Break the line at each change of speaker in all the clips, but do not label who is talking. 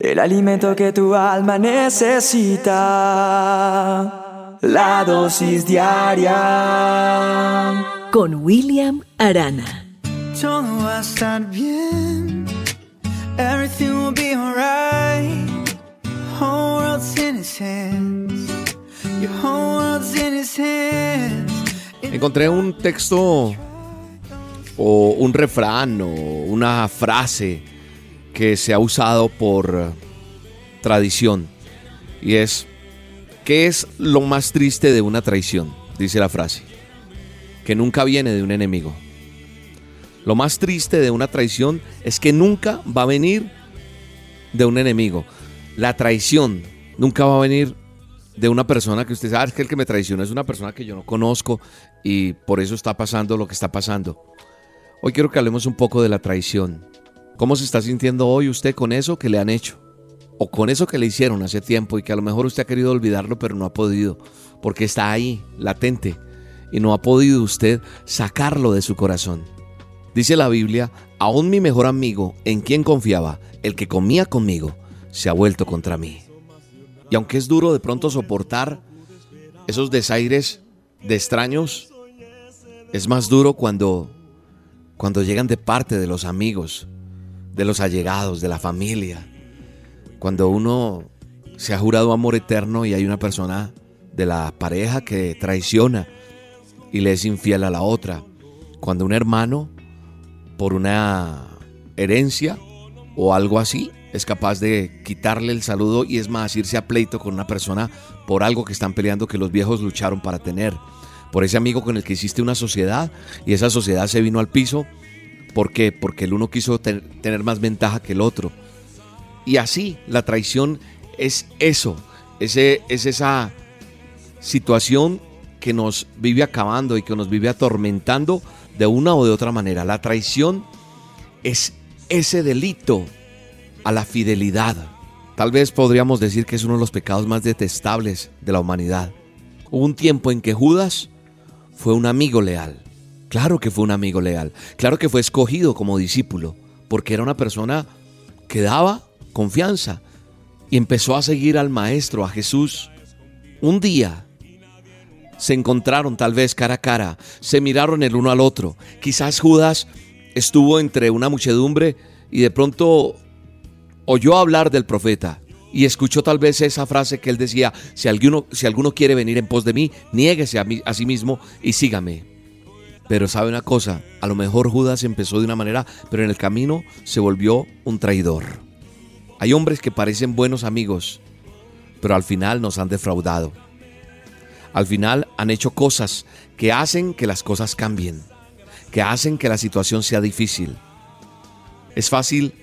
El alimento que tu alma necesita. La dosis diaria.
Con William Arana.
Todo va a estar bien. Everything will be alright. Whole world's in his hands. Your whole world's in his hands.
Encontré un texto o un refrán o una frase que se ha usado por tradición y es ¿qué es lo más triste de una traición? Dice la frase, que nunca viene de un enemigo. Lo más triste de una traición es que nunca va a venir de un enemigo. La traición nunca va a venir de una persona que usted sabe que el que me traiciona es una persona que yo no conozco y por eso está pasando lo que está pasando. Hoy quiero que hablemos un poco de la traición. ¿Cómo se está sintiendo hoy usted con eso que le han hecho? O con eso que le hicieron hace tiempo y que a lo mejor usted ha querido olvidarlo pero no ha podido, porque está ahí, latente, y no ha podido usted sacarlo de su corazón. Dice la Biblia, aún mi mejor amigo, en quien confiaba, el que comía conmigo, se ha vuelto contra mí. Y aunque es duro de pronto soportar esos desaires de extraños, es más duro cuando cuando llegan de parte de los amigos, de los allegados, de la familia. Cuando uno se ha jurado amor eterno y hay una persona de la pareja que traiciona y le es infiel a la otra. Cuando un hermano, por una herencia o algo así, es capaz de quitarle el saludo y es más, irse a pleito con una persona por algo que están peleando que los viejos lucharon para tener. Por ese amigo con el que hiciste una sociedad y esa sociedad se vino al piso ¿Por qué? Porque el uno quiso tener más ventaja que el otro. Y así, la traición es eso, es esa situación que nos vive acabando y que nos vive atormentando de una o de otra manera. La traición es ese delito a la fidelidad. Tal vez podríamos decir que es uno de los pecados más detestables de la humanidad. Hubo un tiempo en que Judas fue un amigo leal. Claro que fue un amigo leal, claro que fue escogido como discípulo, porque era una persona que daba confianza y empezó a seguir al Maestro, a Jesús. Un día se encontraron tal vez cara a cara, se miraron el uno al otro. Quizás Judas estuvo entre una muchedumbre y de pronto oyó hablar del profeta y escuchó tal vez esa frase que él decía, si alguno, si alguno quiere venir en pos de mí, niéguese a, a sí mismo y sígame. Pero sabe una cosa, a lo mejor Judas empezó de una manera, pero en el camino se volvió un traidor. Hay hombres que parecen buenos amigos, pero al final nos han defraudado. Al final han hecho cosas que hacen que las cosas cambien, que hacen que la situación sea difícil. Es fácil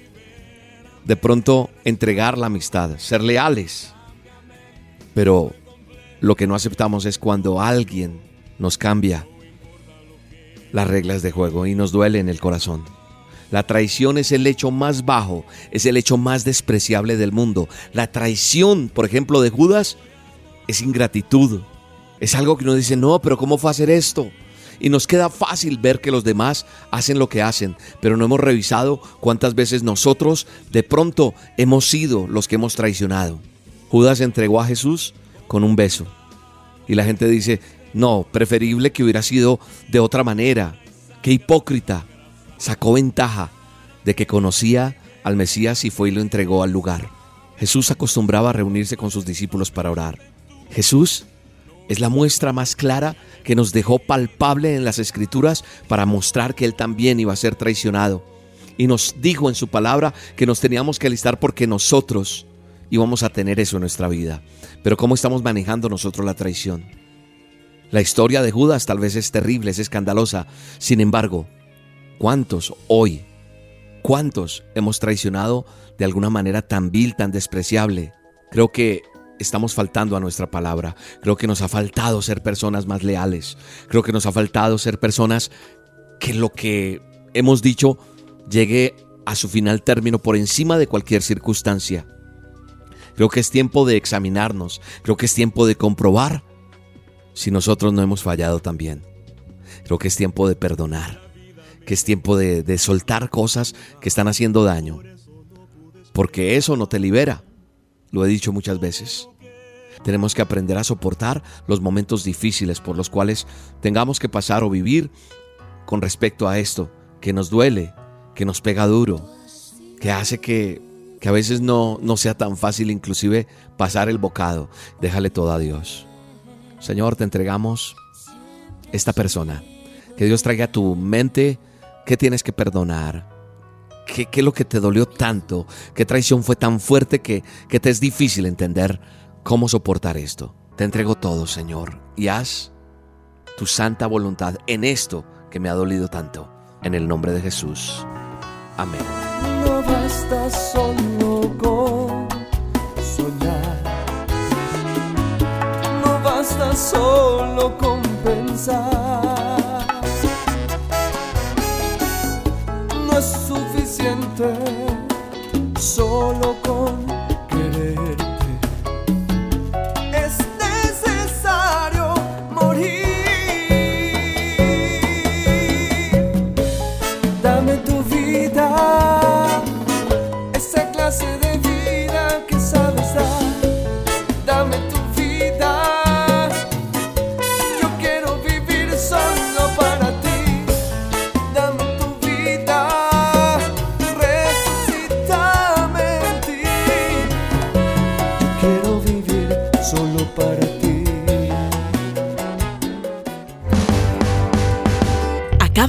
de pronto entregar la amistad, ser leales, pero lo que no aceptamos es cuando alguien nos cambia las reglas de juego y nos duele en el corazón. La traición es el hecho más bajo, es el hecho más despreciable del mundo. La traición, por ejemplo, de Judas, es ingratitud. Es algo que uno dice, no, pero ¿cómo fue a hacer esto? Y nos queda fácil ver que los demás hacen lo que hacen, pero no hemos revisado cuántas veces nosotros de pronto hemos sido los que hemos traicionado. Judas entregó a Jesús con un beso. Y la gente dice, no, preferible que hubiera sido de otra manera. Qué hipócrita. Sacó ventaja de que conocía al Mesías y fue y lo entregó al lugar. Jesús acostumbraba a reunirse con sus discípulos para orar. Jesús es la muestra más clara que nos dejó palpable en las escrituras para mostrar que Él también iba a ser traicionado. Y nos dijo en su palabra que nos teníamos que alistar porque nosotros íbamos a tener eso en nuestra vida. Pero ¿cómo estamos manejando nosotros la traición? La historia de Judas tal vez es terrible, es escandalosa. Sin embargo, ¿cuántos hoy, cuántos hemos traicionado de alguna manera tan vil, tan despreciable? Creo que estamos faltando a nuestra palabra. Creo que nos ha faltado ser personas más leales. Creo que nos ha faltado ser personas que lo que hemos dicho llegue a su final término por encima de cualquier circunstancia. Creo que es tiempo de examinarnos. Creo que es tiempo de comprobar si nosotros no hemos fallado también. Creo que es tiempo de perdonar, que es tiempo de, soltar cosas que están haciendo daño. porque eso no te libera. Lo he dicho muchas veces. Tenemos que aprender a soportar los momentos difíciles por los cuales tengamos que pasar o vivir con respecto a esto, que nos duele, que nos pega duro, que hace que, que a veces no, no sea tan fácil inclusive pasar el bocado. Déjale todo a Dios. Señor, te entregamos esta persona. Que Dios traiga a tu mente qué tienes que perdonar. ¿Qué, ¿Qué, es lo que te dolió tanto? ¿Qué traición fue tan fuerte que, que te es difícil entender cómo soportar esto? Te entrego todo, Señor, y haz tu santa voluntad en esto que me ha dolido tanto. En el nombre de Jesús. Amén.
No basta solo con soñar. Solo con pensar. No es suficiente solo con